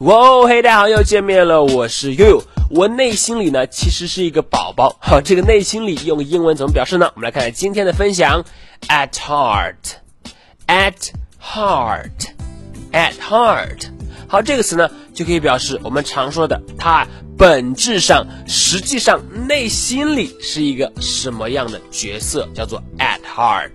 哇哦，嘿，大家好，又见面了，我是悠悠。我内心里呢，其实是一个宝宝。好，这个内心里用英文怎么表示呢？我们来看看今天的分享。At heart，at heart，at heart。好，这个词呢，就可以表示我们常说的，它本质上、实际上、内心里是一个什么样的角色，叫做 at heart。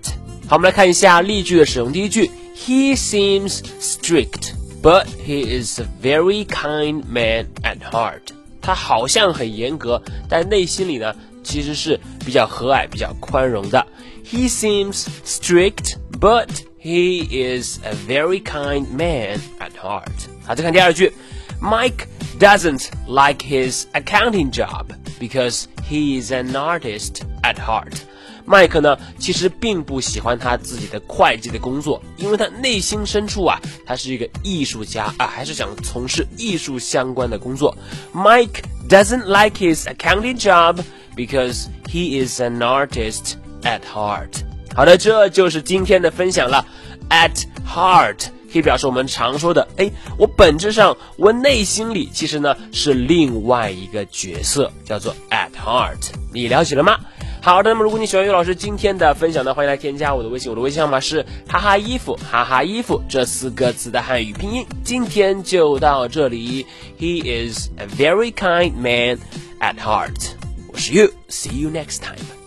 好，我们来看一下例句的使用。第一句，He seems strict。But he is a very kind man at heart。他好像很严格，但内心里呢，其实是比较和蔼、比较宽容的。He seems strict, but he is a very kind man at heart。好，再看第二句，Mike doesn't like his accounting job because he is an artist at heart。麦克呢，其实并不喜欢他自己的会计的工作，因为他内心深处啊，他是一个艺术家啊，还是想从事艺术相关的工作。Mike doesn't like his accounting job because he is an artist at heart。好的，这就是今天的分享了。At heart 可以表示我们常说的，哎，我本质上，我内心里其实呢是另外一个角色，叫做 at heart。你了解了吗？好的，那么如果你喜欢于老师今天的分享呢，欢迎来添加我的微信，我的微信号码是哈哈衣服哈哈衣服这四个字的汉语拼音。今天就到这里，He is a very kind man at heart。我是 You，see you next time。